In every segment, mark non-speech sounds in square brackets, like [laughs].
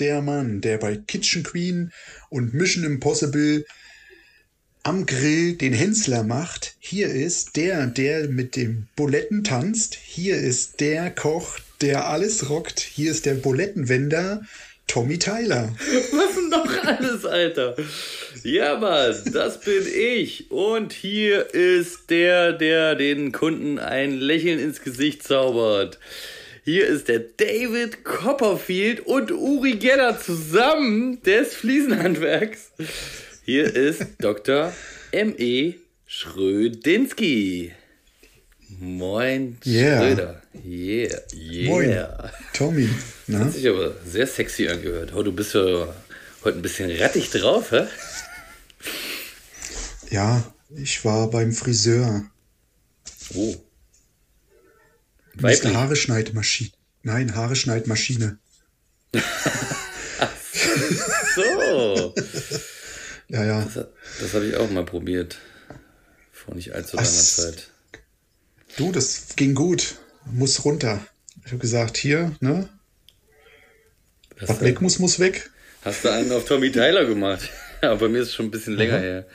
der Mann, der bei Kitchen Queen und Mission Impossible am Grill den Hensler macht. Hier ist der, der mit dem Buletten tanzt. Hier ist der Koch, der alles rockt. Hier ist der Bulettenwender, Tommy Tyler. [laughs] Was denn noch alles, Alter? Ja, Mann, das bin ich. Und hier ist der, der den Kunden ein Lächeln ins Gesicht zaubert. Hier ist der David Copperfield und Uri Geller zusammen des Fliesenhandwerks. Hier ist [laughs] Dr. M.E. Schrödinski. Moin, Yeah. Schröder. Yeah, yeah. Moin, Tommy. Hat Na? sich aber sehr sexy angehört. Oh, du bist ja heute ein bisschen rattig drauf, hä? Ja, ich war beim Friseur. Oh. Weiblich. Haare Schneidmaschine. Nein, Haare Schneidmaschine. So. [laughs] Ja, ja. Das, das habe ich auch mal probiert. Vor nicht allzu langer Was? Zeit. Du, das ging gut. Muss runter. Ich habe gesagt, hier, ne? Hast Was weg muss, muss weg. hast du einen auf Tommy Tyler gemacht? [laughs] Ja, bei mir ist es schon ein bisschen länger her.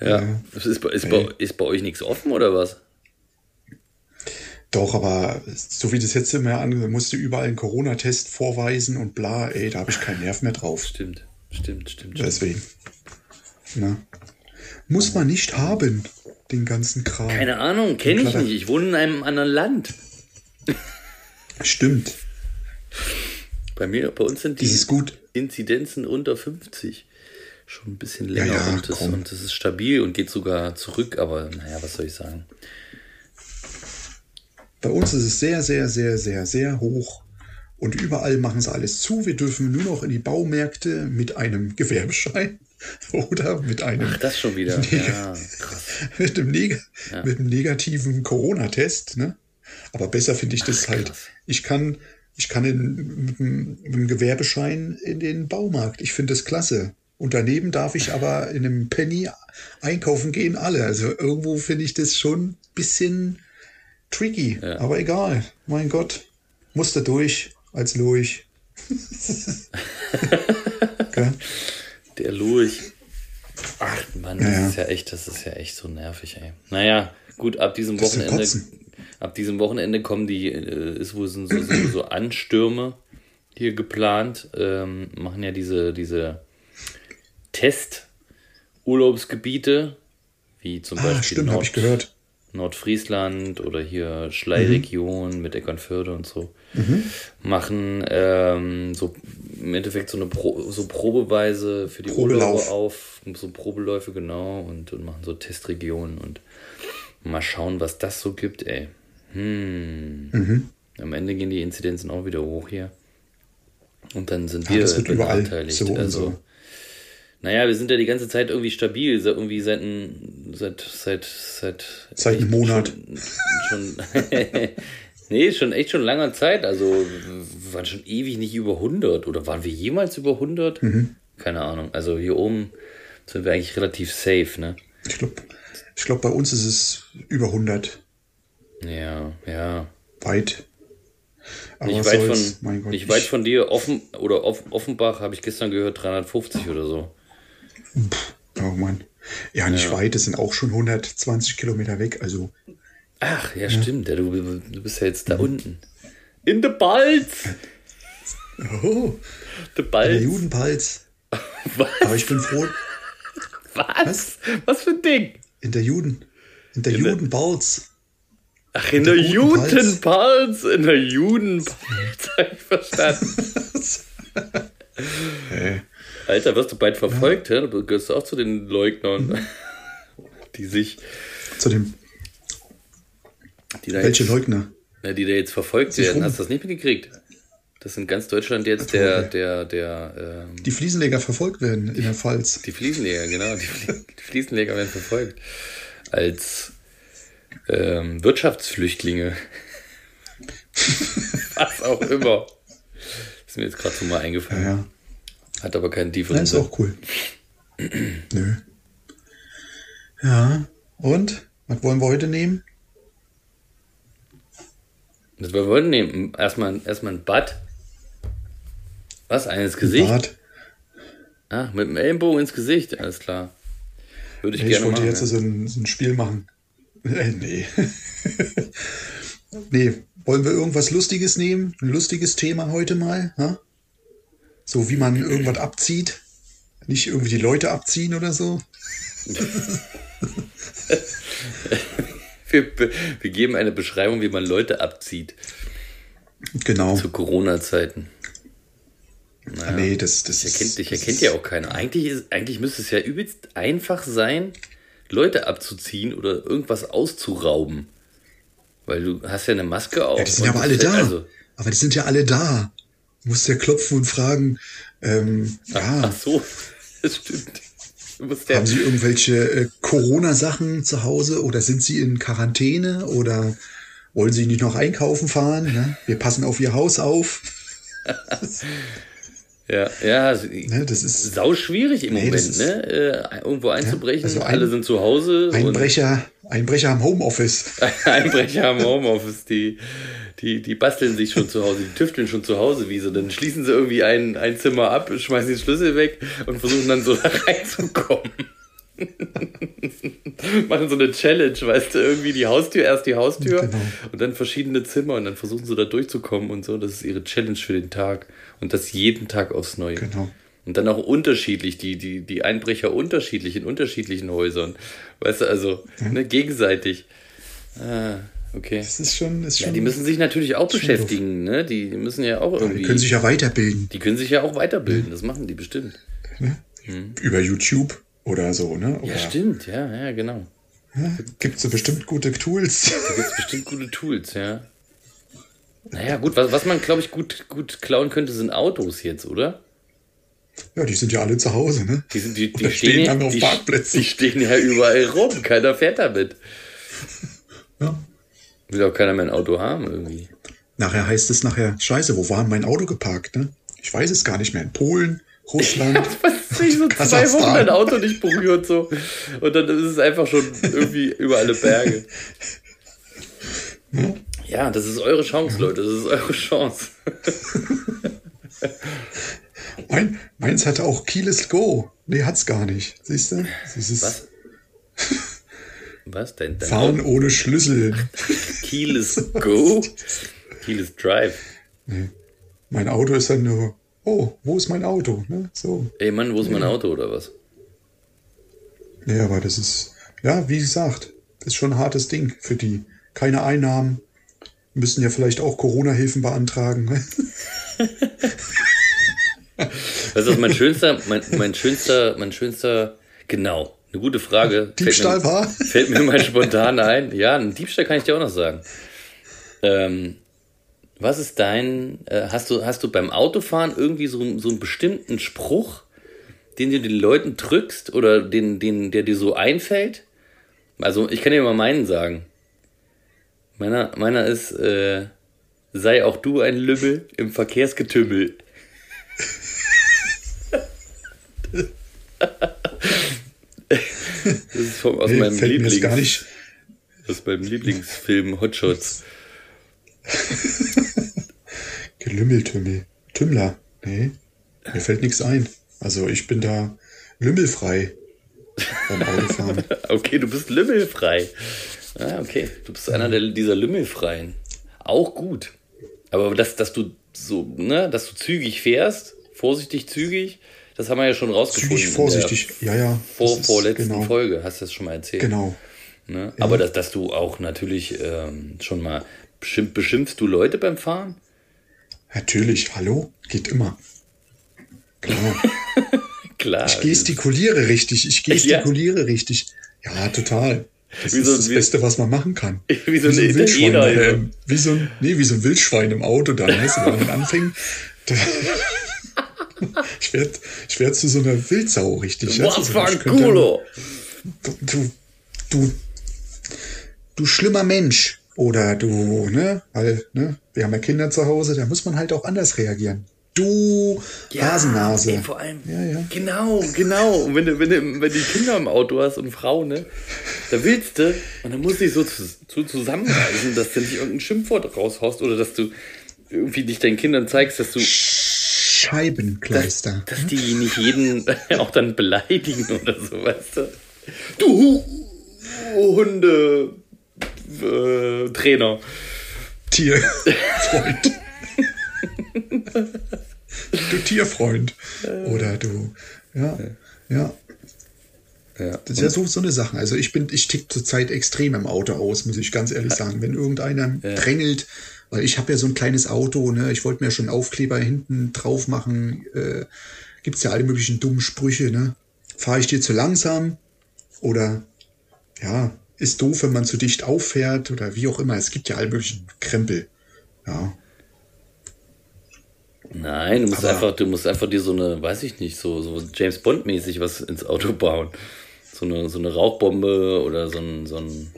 Ja. Ja. Ist, bei, ist, bei, ist bei euch nichts offen oder was? Doch, aber so wie das jetzt immer an, musste überall einen Corona-Test vorweisen und bla, ey, da habe ich keinen Nerv mehr drauf. Stimmt, stimmt, stimmt. Deswegen. Ne? Muss man nicht haben, den ganzen Kram. Keine Ahnung, kenne ich nicht. Ich wohne in einem anderen Land. [laughs] Stimmt. Bei mir, bei uns sind die Dieses gut. Inzidenzen unter 50. Schon ein bisschen länger ja, und, das, und das ist stabil und geht sogar zurück, aber naja, was soll ich sagen? Bei uns ist es sehr, sehr, sehr, sehr, sehr hoch. Und überall machen sie alles zu. Wir dürfen nur noch in die Baumärkte mit einem Gewerbeschein [laughs] oder mit einem, Ach, das schon wieder. [laughs] Nee. Ja, mit einem, neg mit einem negativen Corona-Test. Ne? Aber besser finde ich das halt. krass. Ich kann, ich kann in, mit, einem, mit einem Gewerbeschein in den Baumarkt. Ich finde das klasse. Und daneben darf ich aber in einem Penny einkaufen gehen alle. Also irgendwo finde ich das schon ein bisschen tricky. Ja. Aber egal. Mein Gott. Musste durch als Lurch. [laughs] Gell? Der Lurch. Ach Mann, das Ja, ist ja echt, das ist ja echt so nervig, ey. Naja, gut, ab diesem Das Wochenende. Ab diesem Wochenende kommen die, äh, ist wohl so, so, so, Anstürme hier geplant. Ähm, machen ja diese, diese Test-Urlaubsgebiete, wie zum Ah, Beispiel stimmt, habe Nord, ich gehört. Nordfriesland oder hier Schleiregion mit Eckernförde und so. Mhm. Machen ähm, so im Endeffekt so eine Pro, so Probeweise für die Probelauf. Urlauber auf, so Probeläufe genau und, und machen so Testregionen und mal schauen, was das so gibt, ey. Hm. Mhm. Am Ende gehen die Inzidenzen auch wieder hoch hier. Und dann sind Ja, wir das wird überall benachteiligt. so also, so. Naja, wir sind ja die ganze Zeit irgendwie stabil, so irgendwie seit ein- seit seit seit Seit einem Monat. Schon, schon [laughs] nee, schon echt schon langer Zeit. Also wir waren schon ewig nicht über 100 oder waren wir jemals über 100? Mhm. Keine Ahnung. Also hier oben sind wir eigentlich relativ safe, ne? Ich glaube, ich glaub, bei uns ist es über 100. Ja, ja. Weit. Aber Nicht weit, soll's? von, nicht weit von dir, offen oder Off, Offenbach habe ich gestern gehört, 350 oder so. Oh Mann. Ja, nicht weit, das sind auch schon 120 Kilometer weg. Also, Ach, ja, stimmt. Ja, du, du bist ja jetzt da unten. In der Balz! oh, Der der Balz. Judenpalz. [laughs] Was? Aber ich bin froh, Was? Was für ein Ding? in der Juden, in der In der- Judenbalz. Ach, in der der guten Palz. Judenpalz. In der Judenpalz. Hab ich verstanden. [laughs] Äh, Alter, wirst du bald verfolgt, hä? Du gehörst auch zu den Leugnern, die sich, zu dem, welche jetzt, Leugner? Ja, die da jetzt verfolgt Sich werden. rum- Hast du das nicht mitgekriegt? Dass in ganz Deutschland jetzt Ach, der, der, der, ähm, Die Fliesenleger verfolgt werden in der Pfalz. die Fliesenleger, genau, die, Flie die Fliesenleger werden verfolgt. Als ähm, Wirtschaftsflüchtlinge. [laughs] Was auch immer. Ist mir jetzt gerade so mal Ja, eingefallen. ja. Hat aber keinen tieferen Ja, ist auch cool. [clears throat] Nö. Ja, und? Was wollen wir heute nehmen? Das wir wollten nehmen. Erstmal, erstmal ein Bad. Was? Ein ins Gesicht? Bart. Ah, mit dem Ellenbogen ins Gesicht, alles klar. Würde ich Nee, ich gerne wollte machen. jetzt ja. so ein, so ein Spiel machen. [laughs] Äh, nee. [laughs] nee, wollen wir irgendwas Lustiges nehmen? Ein lustiges Thema heute mal? Ha? So wie man irgendwas abzieht? Nicht irgendwie die Leute abziehen oder so? [laughs] Wir, wir geben eine Beschreibung, wie man Leute abzieht Genau. zu Corona-Zeiten. Ah, nee, das, das Ich ist. erkennt, dich das erkennt ist- ja auch keiner. Eigentlich, ist, eigentlich müsste es ja übelst einfach sein, Leute abzuziehen oder irgendwas auszurauben. Weil du hast ja eine Maske auf. Ja, die sind ja aber alle da. Also, Aber die sind ja alle da. Musst ja klopfen und fragen, ähm, ja, ach so, [laughs] das stimmt. Ja, haben Sie irgendwelche äh, Corona-Sachen zu Hause oder sind Sie in Quarantäne oder wollen Sie nicht noch einkaufen fahren? Ne? Wir passen auf Ihr Haus auf. [laughs] ja, ja, Ne? Das ist sau schwierig im Nee, Moment, ist- ne? Äh, irgendwo einzubrechen. also ein- Alle sind zu Hause. Einbrecher, Einbrecher am Homeoffice. [laughs] Einbrecher im Homeoffice, die, die, die basteln sich schon zu Hause, die tüfteln schon zu Hause wie so. Dann schließen sie irgendwie ein, ein Zimmer ab, schmeißen den Schlüssel weg und versuchen dann so [laughs] da reinzukommen. [laughs] Machen so eine Challenge, weißt du, irgendwie die Haustür, erst die Haustür Genau. und dann verschiedene Zimmer und dann versuchen sie da durchzukommen und so. Das ist ihre Challenge für den Tag. Und das jeden Tag aufs Neue. Genau. Und dann auch unterschiedlich, die, die, die Einbrecher unterschiedlich in unterschiedlichen Häusern. Weißt du, also ne, gegenseitig. Ah, okay. Das ist schon, ist schon Ja, die müssen sich natürlich auch beschäftigen, ne? Die müssen ja auch die irgendwie. können sich ja weiterbilden. die können sich ja auch weiterbilden, das machen die bestimmt. Über YouTube oder so, ne? Oder Ja, stimmt, ja, ja, genau. Gibt so bestimmt gute Tools. Da gibt es bestimmt gute Tools, ja. Naja, gut, was, was man, glaube ich, gut, gut klauen könnte, sind Autos jetzt, oder? Ja, die sind ja alle zu Hause, ne? Die, sind, die, die, stehen ja- lange auf die, Parkplätzen. die stehen ja überall rum, keiner fährt damit. [laughs] Ja. Will auch keiner mehr ein Auto haben, irgendwie. Nachher heißt es nachher, scheiße, wo war mein Auto geparkt, ne? Ich weiß es gar nicht mehr. In Polen, Russland. [laughs] Was sich so zwei. Wochen dein Auto nicht berührt so. Und dann ist es einfach schon irgendwie über alle Berge. [laughs] Ja, das ist eure Chance, Leute. Das ist eure Chance. Mein, meins hatte auch Keyless Go. Nee, hat's gar nicht. Siehst du? Was? Was denn? Dein Fahren Auto? ohne Schlüssel. [laughs] Keyless Go? Keyless Drive. Mein Auto ist dann nur, oh, wo ist mein Auto? Ne? So. Ey Mann, wo ist mein Auto oder was? Nee, aber das ist, ja, wie gesagt, das ist schon ein hartes Ding für die. Keine Einnahmen. Müssen ja vielleicht auch Corona-Hilfen beantragen. [laughs] du, was mein schönster, mein, mein schönster, mein schönster, genau, eine gute Frage. Diebstahl war? Fällt mir mal spontan ein. Ja, einen Diebstahl kann ich dir auch noch sagen. Ähm, was ist dein, äh, hast du, hast du beim Autofahren irgendwie so, so einen bestimmten Spruch, den du den Leuten drückst oder den, den, der dir so einfällt? Also, ich kann dir mal meinen sagen. Meiner, meiner ist, äh, sei auch du ein Lümmel im Verkehrsgetümmel. Das ist vom, aus Nee, meinem Lieblings, gar nicht. aus meinem Lieblingsfilm Hotshots. [laughs] Gelümmeltümmel. Tümmler. Nee, mir fällt nichts ein. Also ich bin da lümmelfrei beim Autofahren. [laughs] Okay, du bist lümmelfrei. Ah, okay. Du bist einer der, dieser Lümmelfreien. Auch gut. Aber dass, dass du so, ne, dass du zügig fährst, vorsichtig zügig, das haben wir ja schon rausgefunden. Zügig, vorsichtig. Ja, ja. Vor, vorletzten genau, Folge, hast du das schon mal erzählt. Genau. Ne? Aber dass, dass du auch natürlich ähm, schon mal beschimpf, beschimpfst du Leute beim Fahren? Natürlich. Hallo? Geht immer. Klar. [laughs] Klar. Ich gestikuliere richtig. Ich [laughs] gestikuliere richtig. Ja, total. Das Wie ist so- das wie- Beste, was man machen kann. [laughs] Wie so ein Wildschwein. Italiener, also. ähm, wie, so ein, nee, wie so ein Wildschwein im Auto dann. Weißt du, wenn man anfängt. Da, [laughs] ich werde ich werd zu so einer Wildsau, richtig. Was für ein Culo! du, du, du schlimmer Mensch. Oder du, ne, weil, ne, wir haben ja Kinder zu Hause, da muss man halt auch anders reagieren. Du Rasennase. Ey, vor allem, Ja, ja. genau, genau. Und wenn du, wenn du, wenn du die Kinder im Auto hast und Frau, ne, da willst du, und dann musst du dich so zu, zu zusammenreißen, dass du nicht irgendein Schimpfwort raushaust oder dass du irgendwie dich deinen Kindern zeigst, dass du, Scheibenkleister. Dass, dass die nicht jeden [laughs] auch dann beleidigen oder so, weißt du? Du Hunde äh, Trainer. Tierfreund. du Tierfreund. Oder du. Ja. Ja. Ja. Das ist ja so, so eine Sache. Also ich bin, ich tick zurzeit extrem im Auto aus, muss ich ganz ehrlich sagen. Wenn irgendeiner drängelt, weil ich habe ja so ein kleines Auto, ne, ich wollte mir schon Aufkleber hinten drauf machen, äh, gibt's ja alle möglichen dummen Sprüche, ne? Fahre ich dir zu langsam? Oder ja, ist doof, wenn man zu dicht auffährt oder wie auch immer. Es gibt ja alle möglichen Krempel. Ja. Nein, du musst Aber- einfach, du musst einfach dir so eine, weiß ich nicht, so, so James Bond-mäßig was ins Auto bauen. So eine, so eine Rauchbombe oder so ein, so ein.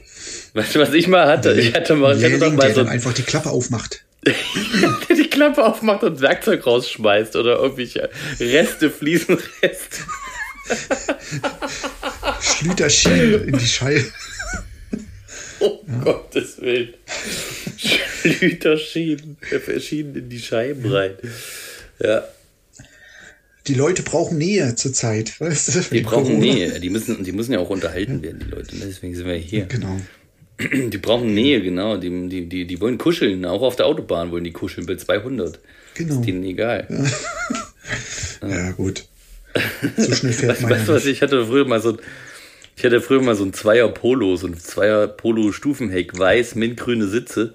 Weißt du, was ich mal hatte? Ich hatte mal, ich hatte doch mal der so einfach die Klappe aufmacht. der [laughs] die Klappe aufmacht und Werkzeug rausschmeißt oder irgendwelche Reste, Fliesenreste. [laughs] Schlüterschienen in die Scheibe. [laughs] Oh Gottes Willen. Schlüter schieben, äh, schieben in die Scheiben rein. Ja, Die Leute brauchen Nähe zurzeit. Weißt [laughs] du? die brauchen Nähe. Die müssen, die müssen ja auch unterhalten werden, die Leute. ne? Deswegen sind wir hier. Genau. [clears throat] Die brauchen Nähe, genau. Die, die, die, die wollen kuscheln. Auch auf der Autobahn wollen die kuscheln bei 200. Genau. Ist denen egal. Ja, [laughs] gut. So schnell fährt [laughs] Weißt man. weißt du was, ich hatte früher mal so ein, ich hatte früher mal so ein Zweier Polo, so ein Zweier Polo Stufenheck, weiß, mintgrüne Sitze.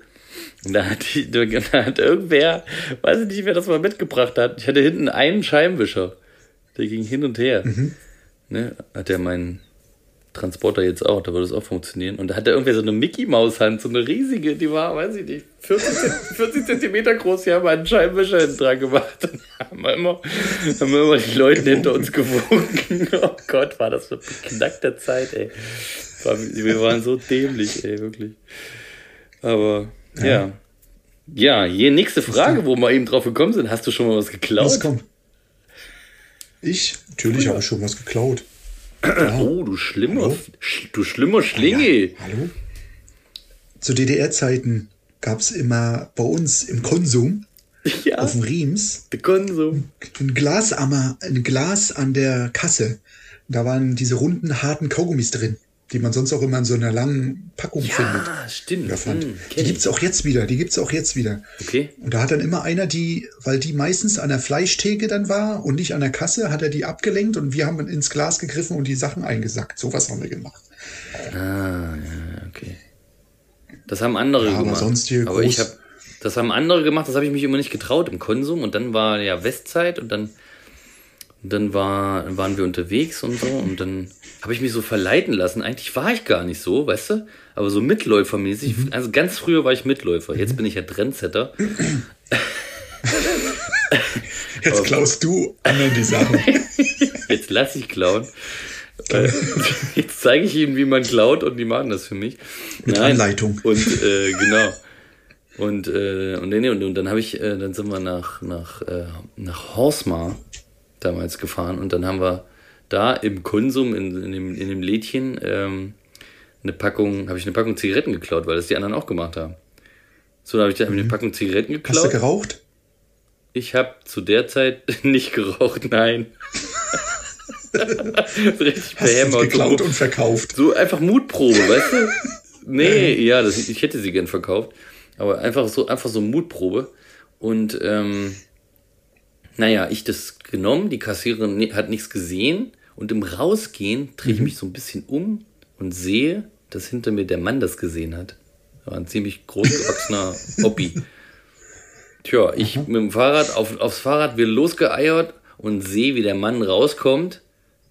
Und da hat, die, da hat irgendwer, weiß ich nicht, wer das mal mitgebracht hat. Ich hatte hinten einen Scheibenwischer. Der ging hin und her. Ne, hat der meinen Transporter jetzt auch, da würde es auch funktionieren. Und da hat er irgendwer so eine Mickey-Maus-Hand, so eine riesige, die war, weiß ich nicht, 40, Zent- [laughs] 40 Zentimeter groß. Die haben einen Scheibenwischer hinten dran gemacht. Und haben wir immer, haben wir immer die Leute hinter uns gewunken. [laughs] Oh Gott, war das eine beknackte Zeit, ey. Wir waren so dämlich, ey, wirklich. Aber, ja. Ja, hier nächste Frage, wo wir eben drauf gekommen sind. Hast du schon mal was geklaut? Was kommt? Ich? Natürlich habe ich schon was geklaut. Oh, du schlimmer, Hallo? Sch- du schlimmer Schlingel. Hallo? Zu DDR-Zeiten gab es immer bei uns im Konsum [laughs] Ja, auf dem Riems Konsum. ein Glas, am- ein Glas an der Kasse. Da waren diese runden, harten Kaugummis drin, die man sonst auch immer in so einer langen Packung findet. Ja, stimmt. Oder fand. Hm, die ich. gibt's auch jetzt wieder, die gibt's auch jetzt wieder. Okay. Und da hat dann immer einer die, weil die meistens an der Fleischtheke dann war und nicht an der Kasse, hat er die abgelenkt und wir haben ins Glas gegriffen und die Sachen eingesackt. Sowas haben wir gemacht. Ah, ja, okay. Das haben andere Ja, aber gemacht. sonst hier aber ich groß- habe das haben andere gemacht, das habe ich mich immer nicht getraut im Konsum und dann war ja Westzeit und dann dann war, waren wir unterwegs und so und dann habe ich mich so verleiten lassen. Eigentlich war ich gar nicht so, weißt du? Aber so Mitläufermäßig. Mhm. Also ganz früher war ich Mitläufer. Jetzt bin ich ja Trendsetter. [laughs] Jetzt klaust du anderen die Sachen. [laughs] Jetzt lass ich klauen. [laughs] Jetzt zeige ich ihnen, wie man klaut und die machen das für mich. Mit Anleitung. Und äh, genau. Und, äh, und, nee, und, und dann habe ich, äh, dann sind wir nach, nach, äh, nach Horsmar damals gefahren und dann haben wir da im Konsum, in, in, dem, in dem Lädchen, ähm, eine Packung, habe ich eine Packung Zigaretten geklaut, weil das die anderen auch gemacht haben. So, da habe ich dann ich eine Packung Zigaretten Hast du geklaut. geraucht? Ich habe zu der Zeit [laughs] nicht geraucht, nein. [laughs] Richtig behämmert. geklaut So, und verkauft? so einfach Mutprobe, weißt du? [laughs] Nee, ja, das, ich hätte sie gern verkauft. Aber einfach so, einfach so Mutprobe. Und ähm, naja, ich das genommen, die Kassiererin hat nichts gesehen. Und im Rausgehen drehe ich mich so ein bisschen um und sehe, dass hinter mir der Mann das gesehen hat. War ein ziemlich großgewachsener [laughs] Oppi. Tja, ich mit dem Fahrrad auf, aufs Fahrrad wieder losgeeiert und sehe, wie der Mann rauskommt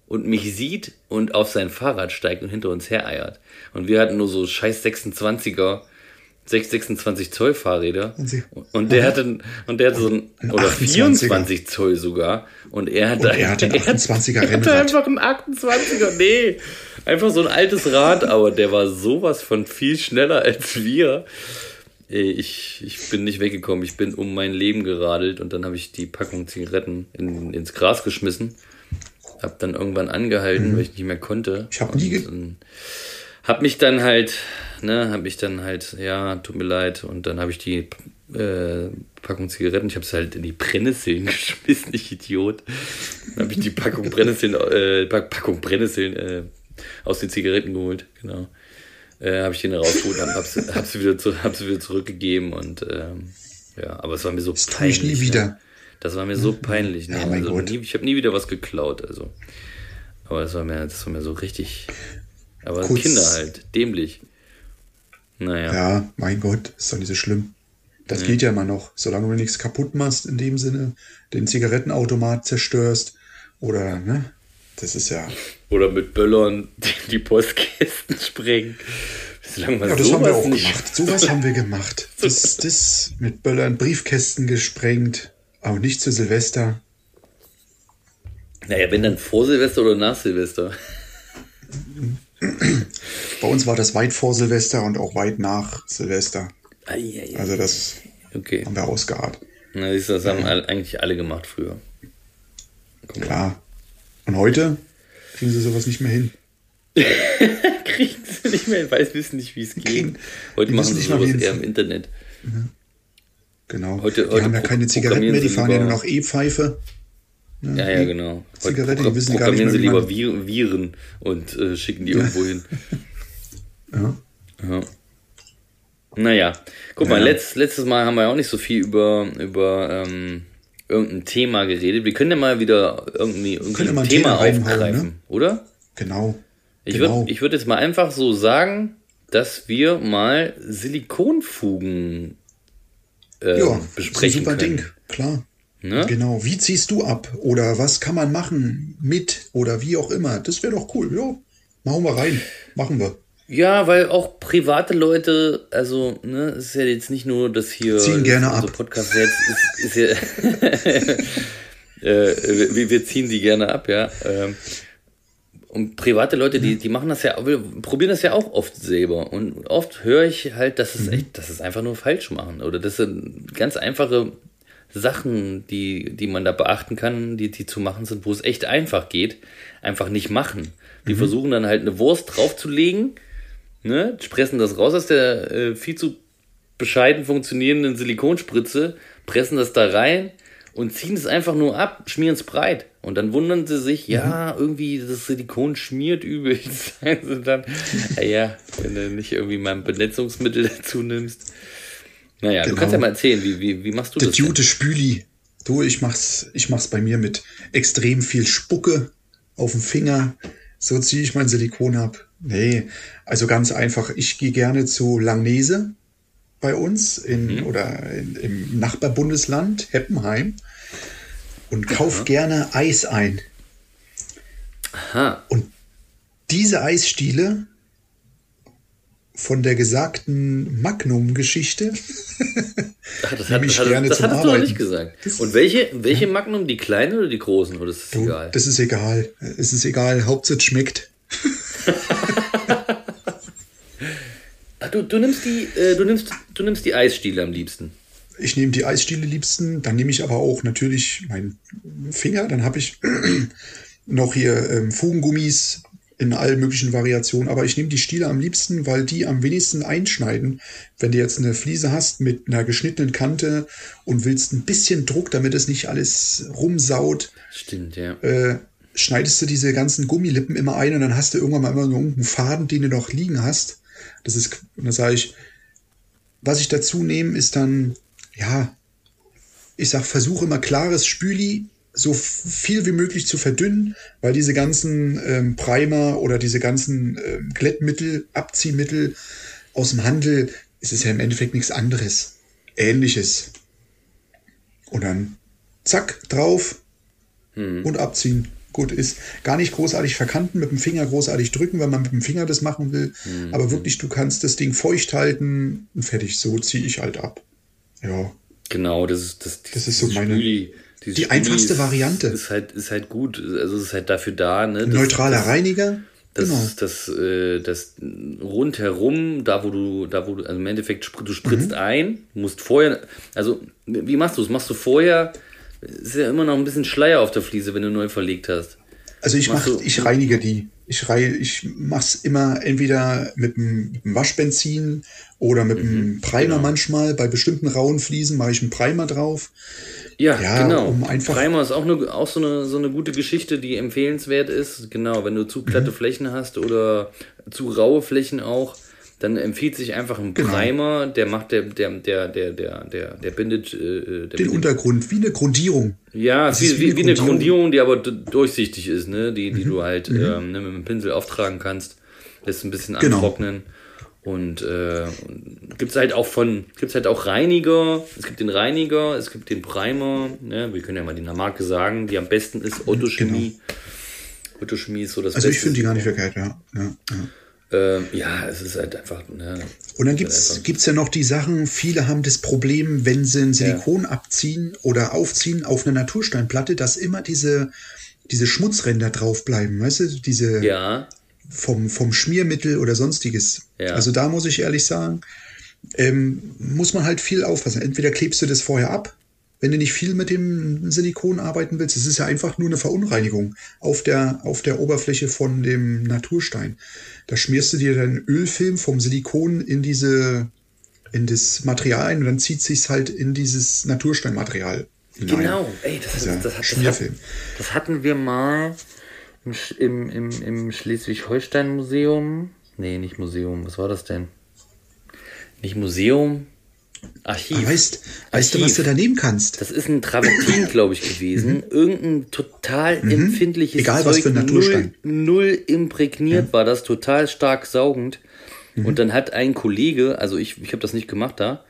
und mich sieht und auf sein Fahrrad steigt und hinter uns hereiert. Und wir hatten nur so scheiß 26er, 6, 26 Zoll Fahrräder. Und der hatte, und der hatte so ein, oder 28er. 24 Zoll sogar. Und er hatte, Und er hatte ein 28er [laughs] er hatte Rennrad. einfach ein 28er, nee. Einfach so ein altes Rad, aber der war sowas von viel schneller als wir. Ich, ich bin nicht weggekommen. Ich bin um mein Leben geradelt und dann habe ich die Packung Zigaretten in, ins Gras geschmissen. Hab dann irgendwann angehalten, weil ich nicht mehr konnte. Ich hab nie ge- hab mich dann halt ne, habe ich dann halt, ja, tut mir leid. Und dann habe ich die äh, Packung Zigaretten, ich habe es halt in die Brennnesseln [laughs] geschmissen, ich Idiot. Dann habe ich die Packung Brennnesseln, äh, Packung Brennnesseln äh, aus den Zigaretten geholt, genau. Äh, habe ich den rausgeholt, habe hab sie, hab sie, wieder zu, hab sie wieder zurückgegeben und ähm, ja, aber es war mir so das peinlich. Tue ich nie wieder. Ne? Das war mir so peinlich. Ne? Ja, also. Nie, ich habe nie wieder was geklaut, also. Aber das war mir, das war mir so richtig. Aber Kurz. Kinder halt, dämlich. Naja. Ja, mein Gott, ist doch nicht so schlimm. Das ja. geht ja immer noch. Solange du nichts kaputt machst, in dem Sinne, den Zigarettenautomat zerstörst oder, ne? Das ist ja. Oder mit Böllern die Postkästen sprengen. Solange man ja, das haben wir auch nicht gemacht. Sowas haben wir gemacht. [laughs] Das, das mit Böllern Briefkästen gesprengt, aber nicht zu Silvester. Naja, wenn dann vor Silvester oder nach Silvester. Bei uns war das weit vor Silvester und auch weit nach Silvester. Eieiei. Also das okay. haben wir ausgeharrt. Na, siehst du, das haben ja. eigentlich alle gemacht früher. Klar. Und heute kriegen sie sowas nicht mehr hin. [laughs] kriegen sie nicht mehr hin, weil sie wissen nicht, wie es geht. Heute die machen sie sowas eher im Internet. Mhm. Genau. Heute, die heute haben ja keine Zigaretten mehr, die fahren ja nur noch E-Pfeife. Ne? Ja, ja, genau. Zigarette, die wissen gar nicht mehr, sie lieber Viren und äh, schicken die ja. irgendwo hin. [laughs] ja. ja. Naja, guck ja. mal, letzt, letztes Mal haben wir ja auch nicht so viel über, über ähm, irgendein Thema geredet. Wir können ja mal wieder irgendwie, irgendwie ein Thema, aufgreifen, ne? oder? Genau. Ich genau. würde würd jetzt mal einfach so sagen, dass wir mal Silikonfugen äh, ja, besprechen super können. Ding, klar. Ne? Genau. Wie ziehst du ab? Oder was kann man machen mit? Oder wie auch immer. Das wäre doch cool. Ja, machen wir rein. Machen wir. Ja, weil auch private Leute, also, ne, es ist ja jetzt nicht nur, dass hier ziehen gerne ab. Podcast jetzt ist, ist ja, [laughs] äh, wir, wir, ziehen die gerne ab, ja. Ähm, und private Leute, die, die machen das ja, probieren das ja auch oft selber. Und oft höre ich halt, dass es mhm. echt, dass es einfach nur falsch machen. Oder das sind ganz einfache Sachen, die, die man da beachten kann, die, die zu machen sind, wo es echt einfach geht, einfach nicht machen. Die mhm. versuchen dann halt eine Wurst draufzulegen ne, pressen das raus aus der äh, viel zu bescheiden funktionierenden Silikonspritze, pressen das da rein und ziehen es einfach nur ab, schmieren es breit. Und dann wundern sie sich, ja, mhm. irgendwie das Silikon schmiert übel. [laughs] Sie dann, naja, wenn du nicht irgendwie mal ein Benetzungsmittel dazu nimmst. Naja, genau. du kannst ja mal erzählen, wie, wie, wie machst du Der das? Der Jute Spüli. Du, ich mach's, ich mach's bei mir mit extrem viel Spucke auf dem Finger. So ziehe ich mein Silikon ab. Nee, also ganz einfach. Ich gehe gerne zu Langnese bei uns in, mhm. oder in, im Nachbarbundesland Heppenheim und kauf ja. gerne Eis ein. Aha. Und diese Eisstiele von der gesagten Magnum-Geschichte. das [laughs] hat, das, gerne das hattest du noch nicht gesagt. Und welche, welche Magnum, die kleinen oder die großen? Oder ist das du, egal? Das ist egal. Es ist egal. Hauptsache es schmeckt. Ach, du, du, nimmst die, äh, du, nimmst, du nimmst die Eisstiele am liebsten. Ich nehme die Eisstiele liebsten, dann nehme ich aber auch natürlich meinen Finger, dann habe ich [clears throat] noch hier ähm, Fugengummis in allen möglichen Variationen, aber ich nehme die Stiele am liebsten, weil die am wenigsten einschneiden. Wenn du jetzt eine Fliese hast mit einer geschnittenen Kante und willst ein bisschen Druck, damit es nicht alles rumsaut, Stimmt, ja. Äh, schneidest du diese ganzen Gummilippen immer ein und dann hast du irgendwann mal immer nur einen Faden, den du noch liegen hast. Das ist, und da sage ich, was ich dazu nehme, ist dann, ja, ich sag, versuche immer klares Spüli so viel wie möglich zu verdünnen, weil diese ganzen ähm, Primer oder diese ganzen ähm, Glättmittel, Abziehmittel aus dem Handel, ist es ja im Endeffekt nichts anderes. Ähnliches. Und dann zack, drauf hm. und abziehen gut ist. Gar nicht großartig verkanten, mit dem Finger großartig drücken, wenn man mit dem Finger das machen will. Mhm. Aber wirklich, du kannst das Ding feucht halten und fertig. So ziehe ich halt ab. Ja. Genau, das ist, das, das ist so meine. Spüli, die Spüli einfachste ist, Variante. Ist halt, ist halt gut. Also es ist halt dafür da, ne? Das, Neutraler das, Reiniger. Das, genau. das, äh, das rundherum, da wo du, da wo du, also im Endeffekt, du spritzt mhm. ein, musst vorher, also wie machst du es? Machst du vorher ist ja immer noch ein bisschen Schleier auf der Fliese, wenn du neu verlegt hast. Also ich mach, ich reinige die. Ich reihe, ich mach's immer entweder mit dem, mit dem Waschbenzin oder mit dem Primer genau. manchmal. Bei bestimmten rauen Fliesen mache ich einen Primer drauf. Ja, Ja, genau. um einfach- Primer ist auch, eine, auch so, eine, so eine gute Geschichte, die empfehlenswert ist. Genau, wenn du zu platte Mhm. Flächen hast oder zu raue Flächen auch, dann empfiehlt sich einfach ein Genau. Primer, der macht der, der, der, der, der, der, der bindet, äh, der Den bindet Untergrund, wie eine Grundierung. Ja, Es wie, ist wie, wie eine Grundierung. Die aber durchsichtig ist, ne? Die, Mhm. die du halt ähm, ne, mit dem Pinsel auftragen kannst, lässt ein bisschen Genau. antrocknen. Und äh, gibt's halt auch von, gibt's halt auch Reiniger. Es gibt den Reiniger, es gibt den Primer. Ne? Wir können ja mal die Marke sagen, die am besten ist Otto Chemie. Otto Chemie ist so das Also ich Beste. finde die gar nicht verkehrt, ja. ja, ja. Ähm, ja, es ist halt einfach. Ne, Und dann es gibt's einfach- gibt's ja noch die Sachen, viele haben das Problem, wenn sie ein Silikon abziehen oder aufziehen auf eine Natursteinplatte, dass immer diese, diese Schmutzränder drauf bleiben, weißt du, diese Ja, vom, vom Schmiermittel oder sonstiges. Ja. Also da muss ich ehrlich sagen, ähm, muss man halt viel aufpassen. Entweder klebst du das vorher ab, wenn du nicht viel mit dem Silikon arbeiten willst. Es ist ja einfach nur eine Verunreinigung auf der, auf der Oberfläche von dem Naturstein. Da schmierst du dir dann Ölfilm vom Silikon in diese, in das Material ein und dann zieht sich's halt in dieses Natursteinmaterial hinein. Genau, ey, das, Dieser das, das, das, Schmierfilm. hat, das hatten wir mal im, im, im, im Schleswig-Holstein-Museum. Nee, nicht Museum, was war das denn? Nicht Museum, Archiv. Aber weißt, weißt du, was Archiv. du da nehmen kannst? Das ist ein Travertin, [coughs] glaube ich, gewesen. Irgendein total empfindliches Mhm. Egal, was für ein null, Naturstein. null imprägniert war das, total stark saugend. Mhm. Und dann hat ein Kollege, also ich, ich habe das nicht gemacht da,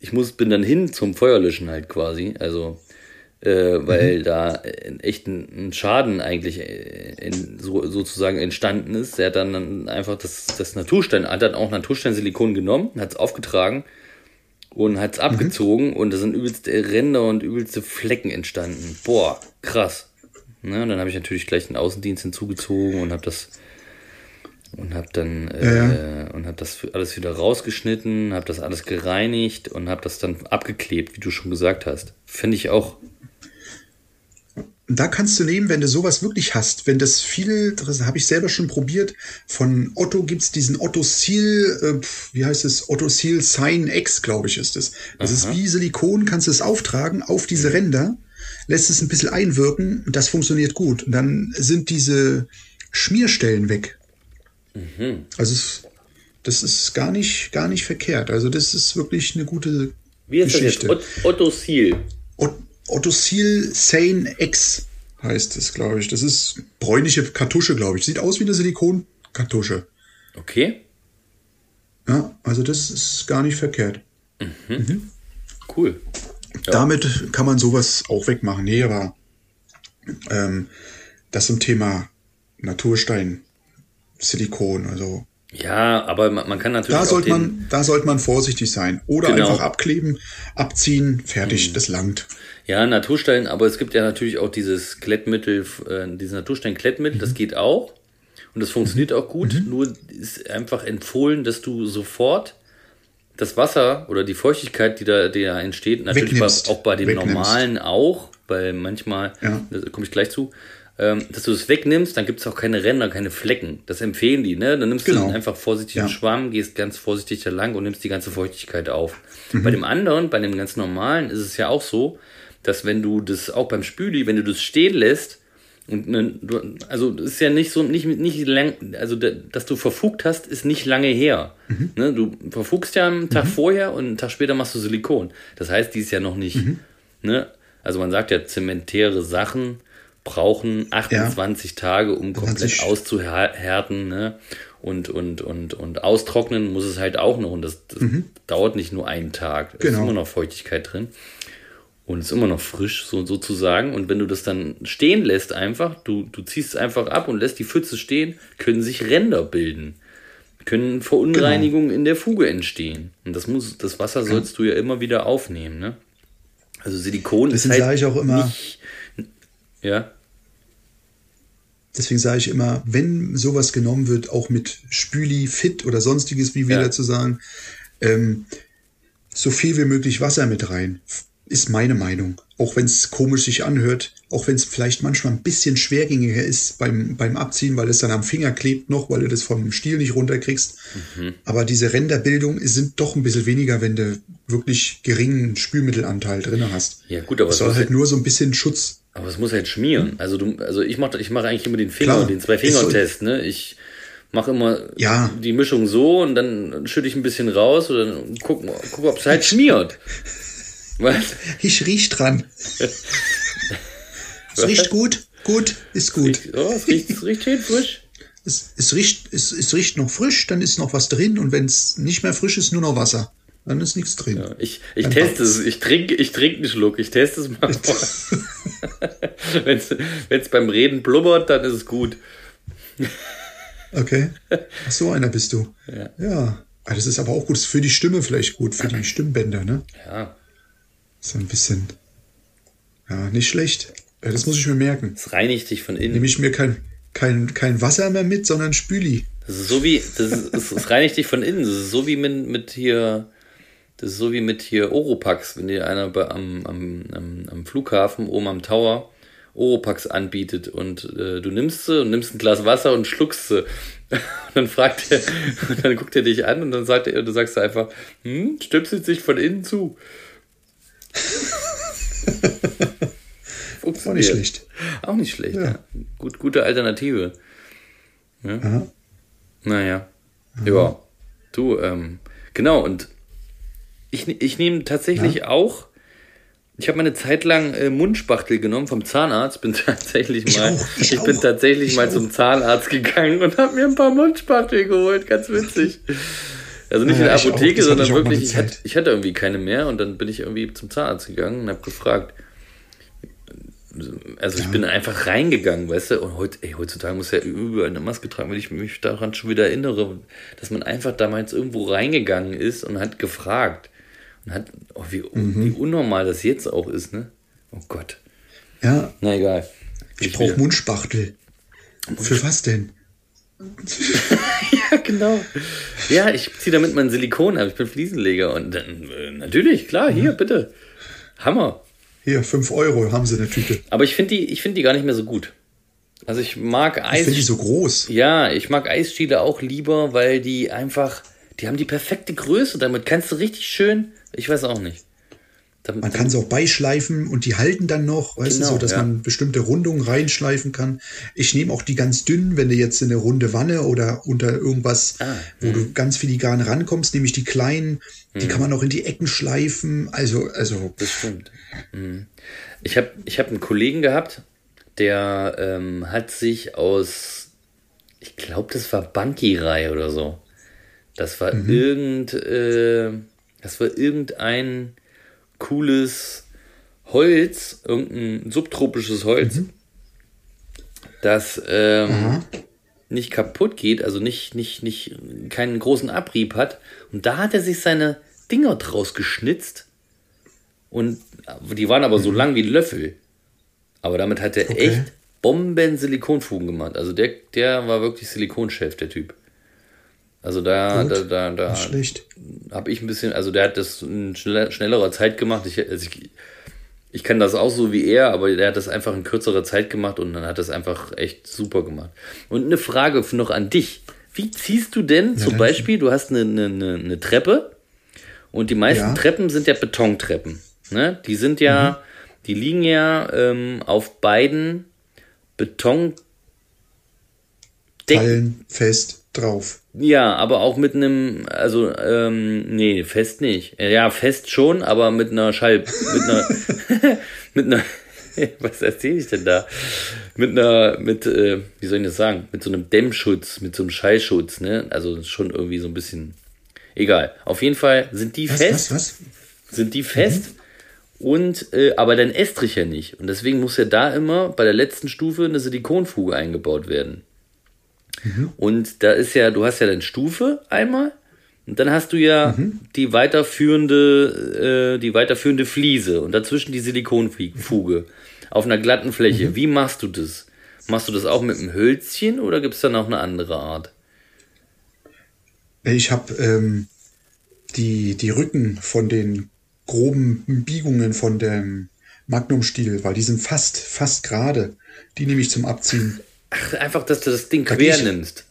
ich muss, bin dann hin zum Feuerlöschen halt quasi, also äh, weil Mhm. da echt ein, ein Schaden eigentlich äh, in, so, sozusagen entstanden ist. Er hat dann, dann einfach das, das Naturstein, hat dann auch Natursteinsilikon genommen, hat es aufgetragen und hat es Mhm. abgezogen und da sind übelste Ränder und übelste Flecken entstanden. Boah, krass. Ne, und dann habe ich natürlich gleich den Außendienst hinzugezogen und habe das und habe dann äh, und habe das alles wieder rausgeschnitten, habe das alles gereinigt und habe das dann abgeklebt, wie du schon gesagt hast. Finde ich auch. Da kannst du nehmen, wenn du sowas wirklich hast, wenn das viel, das habe ich selber schon probiert, von Otto gibt's diesen Otto Seal, äh, wie heißt es, Otto Seal Sign X, glaube ich, ist es. Das ist wie Silikon, kannst du es auftragen auf diese Ränder, lässt es ein bisschen einwirken das funktioniert gut. Und dann sind diese Schmierstellen weg. Also es, das ist gar nicht, gar nicht verkehrt. Also das ist wirklich eine gute Wie ist Geschichte. das jetzt? Ot- Otto Seal. Ot- Ottosil Sane X heißt es, glaube ich. Das ist bräunliche Kartusche, glaube ich. Sieht aus wie eine Silikonkartusche. Okay, Ja, also das ist gar nicht verkehrt. cool. Damit kann man sowas auch wegmachen. Nee, aber ähm, das zum Thema Naturstein, Silikon, also Ja, aber man, man kann natürlich da sollte man, da sollte man vorsichtig sein. Oder Genau. einfach abkleben, abziehen, fertig, das langt. Ja, Naturstein, aber es gibt ja natürlich auch dieses Klettmittel, äh, dieses Naturstein-Klettmittel, das geht auch. Und das funktioniert auch gut. Nur ist einfach empfohlen, dass du sofort das Wasser oder die Feuchtigkeit, die da, die da entsteht, natürlich bei, auch bei den Wegnimmst. normalen auch, weil manchmal, Ja. da komme ich gleich zu, ähm, dass du das wegnimmst, dann gibt es auch keine Ränder, keine Flecken. Das empfehlen die, ne? Dann nimmst Genau. du einfach vorsichtig Ja. einen Schwamm, gehst ganz vorsichtig da lang und nimmst die ganze Feuchtigkeit auf. Mhm. Bei dem anderen, bei dem ganz normalen, ist es ja auch so, dass wenn du das auch beim Spüli, wenn du das stehen lässt, und ne, du, also das ist ja nicht so, nicht, nicht lang, also da, dass du verfugt hast, ist nicht lange her. Mhm. Ne, du verfugst ja einen Tag vorher und einen Tag später machst du Silikon. Das heißt, die ist ja noch nicht, Mhm. ne, also man sagt ja, zementäre Sachen brauchen 28 Tage, um komplett 20. auszuhärten, ne? Und, und, und, und austrocknen muss es halt auch noch. Und das, das dauert nicht nur einen Tag. Es ist Genau. immer noch Feuchtigkeit drin. Und ist immer noch frisch, so, sozusagen. Und wenn du das dann stehen lässt einfach, du, du ziehst es einfach ab und lässt die Pfütze stehen, können sich Ränder bilden. Können Verunreinigungen in der Fuge entstehen. Und das muss, das Wasser sollst du ja immer wieder aufnehmen, ne? Also Silikon Deswegen ist halt sage ich auch immer- nicht, ja, Deswegen sage ich immer, wenn sowas genommen wird, auch mit Spüli, Fit oder sonstiges, wie wir Ja. dazu sagen, ähm, so viel wie möglich Wasser mit rein. ist meine Meinung. Auch wenn es komisch sich anhört, auch wenn es vielleicht manchmal ein bisschen schwergängiger ist beim, beim Abziehen, weil es dann am Finger klebt noch, weil du das vom Stiel nicht runterkriegst. Mhm. Aber diese Ränderbildung sind doch ein bisschen weniger, wenn du wirklich geringen Spülmittelanteil drin hast. Ja, gut, aber es soll halt nur so ein bisschen Schutz. Aber es muss halt schmieren. Also du, also ich mache ich mach eigentlich immer den Finger, Klar, den Zwei-Finger-Test, ne? Ich mache immer ja. die Mischung so und dann schütte ich ein bisschen raus oder guck, guck ob es halt schmiert. Was? Ich riech dran. [laughs] es riecht gut. Gut, ist gut. Oh, es riecht, es riecht schön frisch. Es, es, riecht, es, es riecht noch frisch, dann ist noch was drin und wenn es nicht mehr frisch ist, nur noch Wasser. Dann ist nichts drin. Ja, ich ich teste es, ich trinke ich trink einen Schluck, ich teste es mal. [laughs] wenn es beim Reden blubbert, dann ist es gut. okay. [laughs] Ach, so einer bist du. Ja. ja. Ah, das ist aber auch gut, das ist für die Stimme vielleicht gut, für die Stimmbänder, ne? Ja. So ein bisschen. Ja, nicht schlecht. Ja, das muss ich mir merken. Es reinigt dich von innen. Nehme ich mir kein, kein, kein Wasser mehr mit, sondern Spüli. Das ist so wie, das, ist, das reinigt dich von innen. Das ist so wie mit, mit hier, das ist so wie mit hier Oropax, wenn dir einer am, am, am, am Flughafen oben am Tower Oropax anbietet und äh, du nimmst sie und nimmst ein Glas Wasser und schluckst sie. Und [laughs] dann fragt er, und [laughs] dann guckt er dich an und dann sagt er, du sagst einfach, hm, stöpselt sich von innen zu. [laughs] Auch nicht schlecht. Auch nicht schlecht, ja. ja. Gut, gute Alternative. Ja? Aha. Naja. Aha. Ja. Du, ähm, genau, und ich, ich nehme tatsächlich ja. auch, ich habe meine Zeit lang äh, Mundspachtel genommen vom Zahnarzt, bin [laughs] tatsächlich mal, ich, ich, ich bin tatsächlich ich mal auch. zum Zahnarzt gegangen und habe mir ein paar Mundspachtel geholt, ganz witzig. Also nicht ja, in der Apotheke, sondern wirklich, ich hatte, ich hatte irgendwie keine mehr und dann bin ich irgendwie zum Zahnarzt gegangen und habe gefragt. Also ich ja. bin einfach reingegangen, weißt du, und heute, ey, heutzutage muss ja überall eine Maske tragen, wenn ich mich daran schon wieder erinnere, dass man einfach damals irgendwo reingegangen ist und hat gefragt. Hat, oh, wie, mhm. wie unnormal das jetzt auch ist, ne? Oh Gott. Ja. Na egal. Ich, ich brauche Mundspachtel. Für was denn? [laughs] ja, genau. Ja, ich ziehe damit mein Silikon ab. Ich bin Fliesenleger. Und dann, äh, natürlich, klar, hier, mhm. bitte. Hammer. Hier, 5 Euro haben sie in der Tüte. Aber ich finde die, find die gar nicht mehr so gut. Also ich mag Eis. Ich finde die so groß. Ja, ich mag Eisstiele auch lieber, weil die einfach, die haben die perfekte Größe. Damit kannst du richtig schön, ich weiß auch nicht. Man kann sie auch beischleifen und die halten dann noch, weißt genau, du, so dass ja. man bestimmte Rundungen reinschleifen kann. Ich nehme auch die ganz dünnen, wenn du jetzt in eine runde Wanne oder unter irgendwas, ah, wo du hm. ganz filigran rankommst, nehme ich die kleinen, die hm. kann man auch in die Ecken schleifen. Also, also. Das stimmt. Hm. Ich habe ich hab einen Kollegen gehabt, der ähm, hat sich aus, ich glaube, das war Bankirai oder so. Das war mhm. irgend, äh, das war irgendein cooles Holz, irgendein subtropisches Holz, mhm. das ähm, nicht kaputt geht, also nicht, nicht, nicht keinen großen Abrieb hat. Und da hat er sich seine Dinger draus geschnitzt. Und die waren aber so mhm. lang wie Löffel. Aber damit hat er okay. echt Bomben-Silikonfugen gemacht. Also der, der war wirklich Silikonchef, der Typ. Also da, Gut, da, da, da habe ich ein bisschen, also der hat das in schnellerer Zeit gemacht. Ich, also ich, ich kann das auch so wie er, aber der hat das einfach in kürzerer Zeit gemacht und dann hat das einfach echt super gemacht. Und eine Frage noch an dich. Wie ziehst du denn ja, zum Beispiel, du hast eine, eine, eine Treppe und die meisten ja. Treppen sind ja Betontreppen. Ne? Die sind ja, mhm. die liegen ja ähm, auf beiden Beton Fallen fest drauf. Ja, aber auch mit einem, also, ähm, nee, fest nicht. Ja, fest schon, aber mit einer Schall, mit einer, [laughs] mit einer, [laughs] was erzähle ich denn da? Mit einer, mit, äh, wie soll ich das sagen? Mit so einem Dämmschutz, mit so einem Schallschutz, ne? Also schon irgendwie so ein bisschen, egal. Auf jeden Fall sind die was, fest. Was, was? Sind die fest. Mhm. Und, äh, aber dein Estrich ja nicht. Und deswegen muss ja da immer bei der letzten Stufe eine Silikonfuge eingebaut werden. Mhm. Und da ist ja, du hast ja dann Stufe einmal und dann hast du ja mhm. die weiterführende, äh, die weiterführende Fliese und dazwischen die Silikonfuge auf einer glatten Fläche. Mhm. Wie machst du das? Machst du das auch mit einem Hölzchen oder gibt es da noch eine andere Art? Ich habe ähm, die, die Rücken von den groben Biegungen von dem Magnumstiel, weil die sind fast, fast gerade. Die nehme ich zum Abziehen. Ach, einfach, dass du das Ding quer nimmst.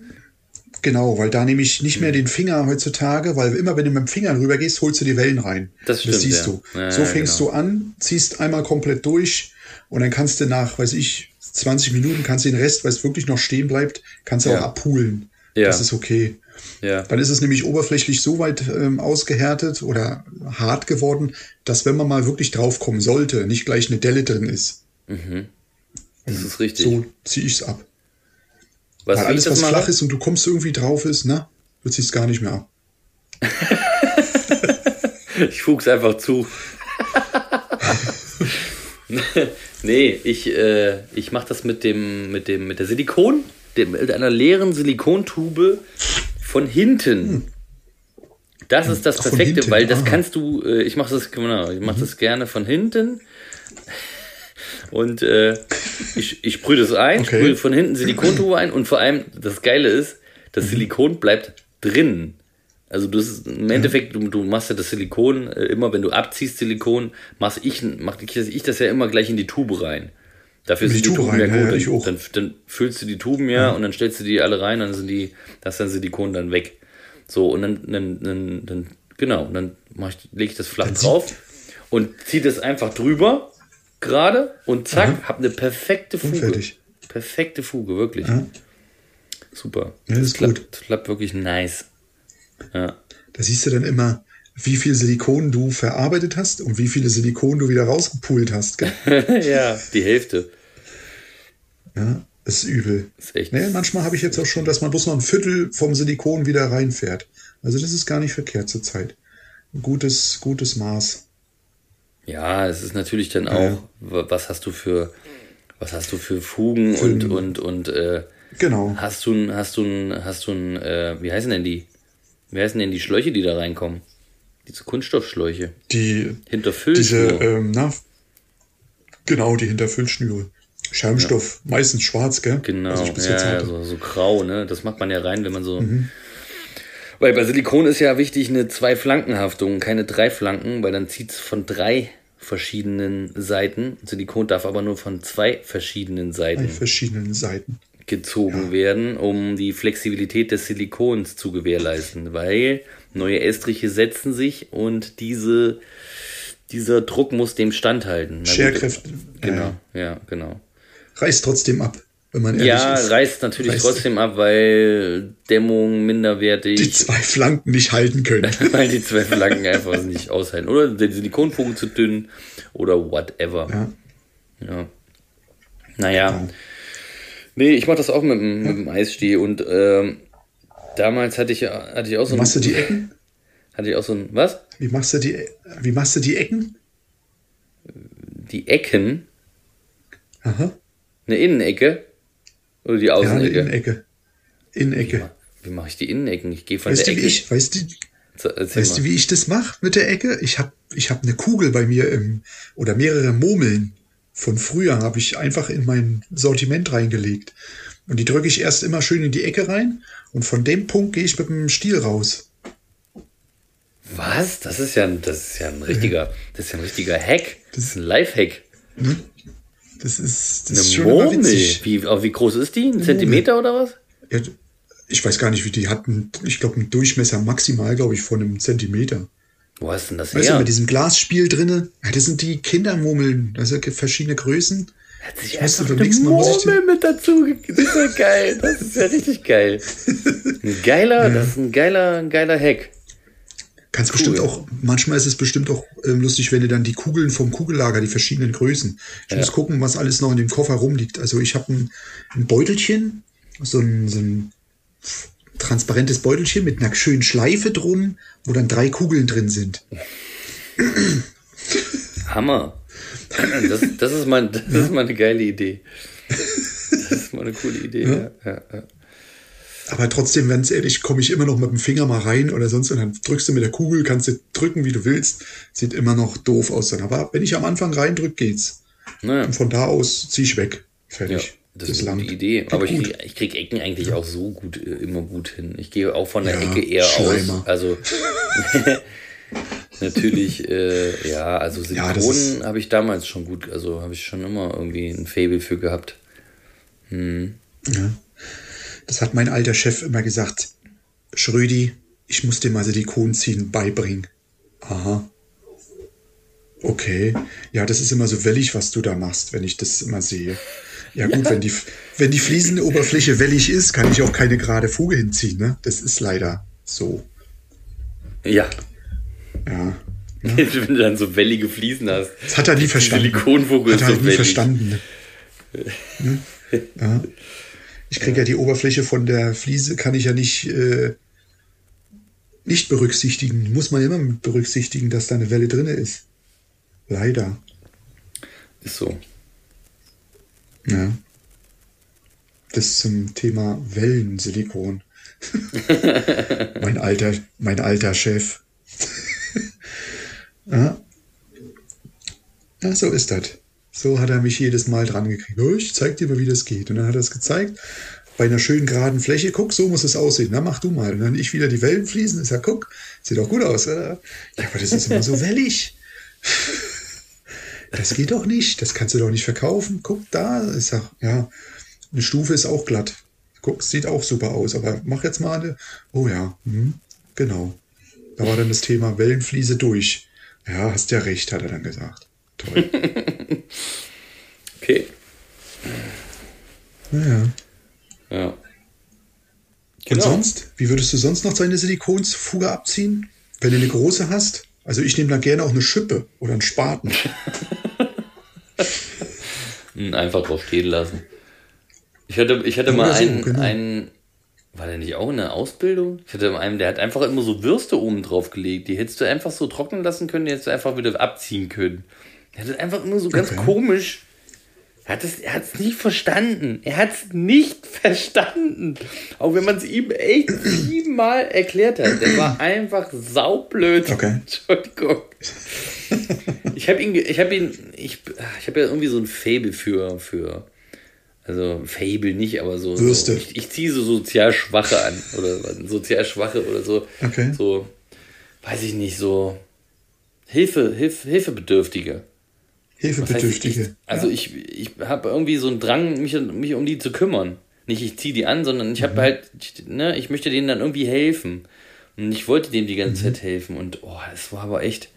Genau, weil da nehme ich nicht mehr den Finger heutzutage, weil immer wenn du mit dem Finger rüber gehst, holst du die Wellen rein. Das stimmt. Das siehst ja. du. Ja, so fängst genau. du an, ziehst einmal komplett durch und dann kannst du nach, weiß ich, 20 Minuten kannst du den Rest, weil es wirklich noch stehen bleibt, kannst du Ja. auch abpulen. Ja. Das ist okay. Ja. Dann ist es nämlich oberflächlich so weit ähm, ausgehärtet oder hart geworden, dass wenn man mal wirklich draufkommen sollte, nicht gleich eine Delle drin ist. Das ist richtig. So ziehe ich es ab. Was Weil alles, was mache? flach ist und du kommst irgendwie drauf ist, ne? Du ziehst gar nicht mehr ab. [laughs] Ich fuch's einfach zu. [laughs] nee, ich, äh, ich mache das mit dem, mit dem, mit der Silikon, dem, mit einer leeren Silikontube von hinten. Das ist das Ach, Perfekte, weil das ah. kannst du, äh, ich mache das, genau, ich mache das gerne von hinten. Und äh, ich, ich sprühe das ein, Okay. sprühe von hinten Silikontube ein und vor allem das Geile ist, das Silikon bleibt drin. Also du ist, im Endeffekt, du, du machst ja das Silikon, äh, immer wenn du abziehst Silikon, mach ich, mach ich, das- ich das ja immer gleich in die Tube rein. Dafür In die sind die Tube Tuben ja rein, gut. ja, ja, ich auch. dann, dann füllst du die Tuben ja, und dann stellst du die alle rein, dann sind die, das ist dann Silikon dann weg. So, und dann, dann, dann, dann genau, und dann mach ich, lege ich das flach Dann drauf und ziehe das einfach drüber, gerade, und zack, hab eine perfekte Fuge. fertig. Perfekte Fuge, wirklich. Super. Ja, das ist klappt, gut. Das klappt wirklich nice. Ja. Da siehst du dann immer, wie viel Silikon du verarbeitet hast und wie viele Silikon du wieder rausgepult hast. [laughs] Ja, die Hälfte. Ja, das ist übel. Ist echt. Nee, manchmal habe ich jetzt auch schon, dass man bloß noch ein Viertel vom Silikon wieder reinfährt. Also das ist gar nicht verkehrt zur Zeit. Ein gutes, gutes Maß. Ja, es ist natürlich dann auch, Ja. wa- was hast du für, was hast du für Fugen Für und, und, und, äh, Genau. hast du ein, hast du ein, hast du ein, äh, wie heißen denn die? Wie heißen denn die Schläuche, die da reinkommen? Diese Kunststoffschläuche. Die, Hinterfüllt. diese, ähm, na, genau, die Hinterfüllschnüre. Schermstoff, meistens schwarz, gell? Genau, Was ich bis ja, ja, so, so grau, ne? Das macht man ja rein, wenn man so. Mhm. Weil bei Silikon ist ja wichtig eine Zwei-Flanken-Haftung, keine drei Flanken, weil dann zieht es von drei verschiedenen Seiten. Silikon darf aber nur von zwei verschiedenen Seiten verschiedenen Seiten. gezogen werden, um die Flexibilität des Silikons zu gewährleisten, weil neue Estriche setzen sich und diese, dieser Druck muss dem standhalten. Scherkräfte. Genau, ja, genau. Reißt trotzdem ab, wenn man ehrlich Ja, ist. reißt natürlich Reißt- trotzdem ab, weil Dämmung minderwertig, Die zwei Flanken nicht halten können. [laughs] weil die zwei Flanken einfach nicht aushalten. Oder der Silikonbogen zu dünn oder whatever. Ja. Ja. Naja. Genau. Nee, ich mach das auch mit, dem- mit dem Eissteh und ähm, damals hatte ich, ja- hatte ich auch so Machst du die ein, [laughs] Ecken? hatte ich auch so ein, was? Wie machst du die, wie machst du die Ecken? Die Ecken, Aha. eine Innenecke oder die Ja, eine Außenecke? Innenecke. Innenecke. Wie mache ich die Innenecken? Ich gehe von Weißt du, der wie Ecke. ich, weißt du, So, weißt du, wie ich das mache mit der Ecke? Ich habe ich hab eine Kugel bei mir im, oder mehrere Murmeln von früher habe ich einfach in mein Sortiment reingelegt. Und die drücke ich erst immer schön in die Ecke rein und von dem Punkt gehe ich mit dem Stiel raus. Was? Das ist ja ein, das ist ja ein richtiger, das ist ja ein richtiger Hack. Das ist ein Live-Hack. Das ist, das Eine ist schon Murmel. Wie, wie groß ist die? Ein Zentimeter oder was? Ja, ich weiß gar nicht, wie die hatten. Ich glaube, einen Durchmesser maximal, glaube ich, von einem Zentimeter. Wo hast denn das Weißt du, her? mit diesem Glasspiel drinne, ja, das sind die Kindermurmeln. Also verschiedene Größen. Hat sich Ich einfach eine Murmel mit dazu. Das ist ja geil. Das ist ja richtig geil. Ein geiler, [laughs] das ist ein geiler, ein geiler Hack. Kannst bestimmt auch, manchmal ist es bestimmt auch ähm, lustig, wenn du dann die Kugeln vom Kugellager, die verschiedenen Größen. Ich muss gucken, was alles noch in dem Koffer rumliegt. Also ich habe ein, ein Beutelchen, so ein, so ein transparentes Beutelchen mit einer schönen Schleife drum, wo dann drei Kugeln drin sind. Hammer. Das, das, ist mal, das ist mal eine geile Idee. Das ist mal eine coole Idee. Ja. Ja, ja. Aber trotzdem, ganz ehrlich, komme ich immer noch mit dem Finger mal rein oder sonst und dann drückst du mit der Kugel, kannst du drücken, wie du willst. Sieht immer noch doof aus dann. Aber wenn ich am Anfang reindrück, geht's. Naja. Und von da aus ziehe ich weg. Ja, Fertig. das ist eine gute Idee. Aber ich krieg, ich krieg Ecken eigentlich auch so gut, äh, immer gut hin. Ich gehe auch von der Ja, Ecke eher Schleimer. aus. Also, [laughs] natürlich, äh, ja, also Ja, das ist- habe ich damals schon gut, also habe ich schon immer irgendwie ein Faible für gehabt. Das hat mein alter Chef immer gesagt. Schrödi, ich muss dir mal Silikon ziehen beibringen. Aha. Okay. Ja, das ist immer so wellig, was du da machst, wenn ich das immer sehe. Ja gut, wenn die, wenn die Fliesenoberfläche wellig ist, kann ich auch keine gerade Fuge hinziehen. Ne? Das ist leider so. Ja, Ja. [laughs] wenn du dann so wellige Fliesen hast. Das hat er nie verstanden. Silikonvogel Hat er halt so nie wellig. verstanden. Ne? [laughs] Ja. Ich kriege ja die Oberfläche von der Fliese, kann ich ja nicht, äh, nicht berücksichtigen. Muss man immer mit berücksichtigen, dass da eine Welle drin ist. Leider. Ist so. Ja. Das zum Thema Wellensilikon. [laughs] mein alter, mein alter Chef. [laughs] ja. ja, so ist das. So hat er mich jedes Mal dran gekriegt. Ich zeig dir mal, wie das geht. Und dann hat er es gezeigt. Bei einer schönen geraden Fläche, guck, so muss es aussehen. Na, mach du mal. Und dann ich wieder die Wellen fließen. Ich sag, guck, sieht doch gut aus, oder? Ja, aber das ist immer so wellig. [laughs] Das geht doch nicht. Das kannst du doch nicht verkaufen. Guck da. Ich sag, ja, eine Stufe ist auch glatt. Guck, sieht auch super aus. Aber mach jetzt mal eine. Oh ja, hm, genau. Da war dann das Thema Wellenfliese durch. Ja, hast ja recht, hat er dann gesagt. Toll. Okay. Naja. Ja. Und Genau. sonst? Wie würdest du sonst noch deine Silikonsfuge abziehen? Wenn du eine große hast? Also ich nehme da gerne auch eine Schippe oder einen Spaten. Hm, Einfach drauf stehen lassen. Ich hatte, ich hatte Oder mal so, einen, genau. einen, war der nicht auch in der Ausbildung? Ich hatte einen, der hat einfach immer so Würste oben drauf gelegt. Die hättest du einfach so trocknen lassen können, die hättest du einfach wieder abziehen können. Der hat das einfach immer so ganz Okay. komisch. Er hat es er hat's nicht verstanden. Er hat es nicht [laughs] verstanden. Auch wenn man es ihm echt siebenmal erklärt hat. Der war einfach saublöd. Okay. [laughs] Entschuldigung. Ich habe ihn, ich habe ihn, ich, ich habe ja irgendwie so ein Fable für, für, also Fable nicht, aber so, so Würste. ich, ich ziehe so sozial Schwache an oder sozial Schwache oder so, Okay. so, weiß ich nicht, so Hilfe, Hilf, Hilfebedürftige. Was heißt, Hilfebedürftige. ich, also ja. ich, ich habe irgendwie so einen Drang, mich, mich um die zu kümmern. Nicht ich ziehe die an, sondern ich Mhm. habe halt, ich, ne, ich möchte denen dann irgendwie helfen. Und ich wollte dem die Mhm. ganze Zeit helfen. Und oh, es war aber echt.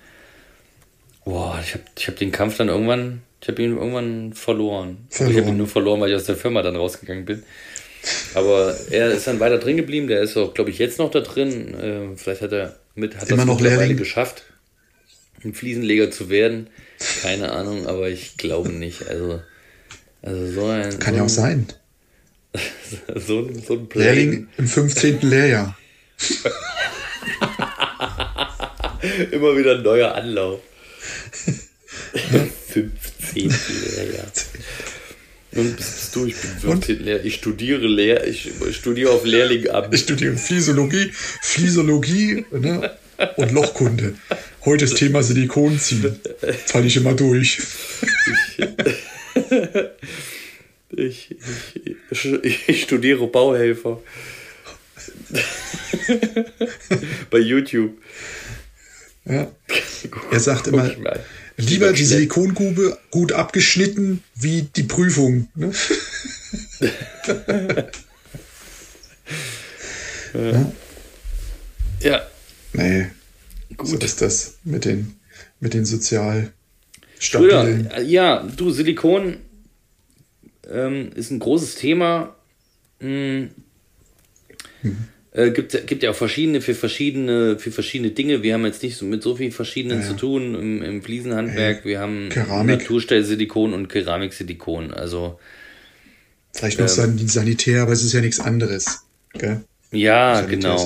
Boah, ich habe ich hab den Kampf dann irgendwann, ich habe ihn irgendwann verloren. Ich habe Verloren. ihn nur verloren, weil ich aus der Firma dann rausgegangen bin. Aber er ist dann weiter drin geblieben. Der ist auch, glaube ich, jetzt noch da drin. Äh, vielleicht hat er mit, hat Immer das noch mittlerweile Lehrling? geschafft, ein Fliesenleger zu werden. Keine Ahnung, aber ich glaube nicht. Also, also so ein. Kann so ja auch ein, sein. [laughs] So ein, so ein Play- Lehrling im 15. Lehrjahr. [laughs] Immer wieder ein neuer Anlauf. [laughs] 15 Lehrjahr. Und bist, bist du, ich bin 15 Lehr. Ich studiere Lehr, ich studiere auf Lehrlingamt. Ich studiere Physiologie, Physiologie ne? Und Lochkunde. Heute das Thema Silikon ziehen. Falle ich immer durch. Ich, ich, ich studiere Bauhelfer. Bei YouTube. Ja. Er sagt immer, ich lieber die. Silikongrube gut abgeschnitten wie die Prüfung. Ne? [laughs] Ja, Nee, gut. so ist das mit den, mit den sozial stabilen. äh, ja, du, Silikon ähm, ist ein großes Thema. Hm. Äh, gibt, gibt ja auch verschiedene für verschiedene für verschiedene Dinge. Wir haben jetzt nicht so mit so vielen verschiedenen Ja, ja. zu tun im, im Fliesenhandwerk. Wir haben Keramik. Naturstellsilikon und Keramiksilikon. Also Vielleicht noch san sanitär, aber es ist ja nichts anderes. Gell? Ja, genau.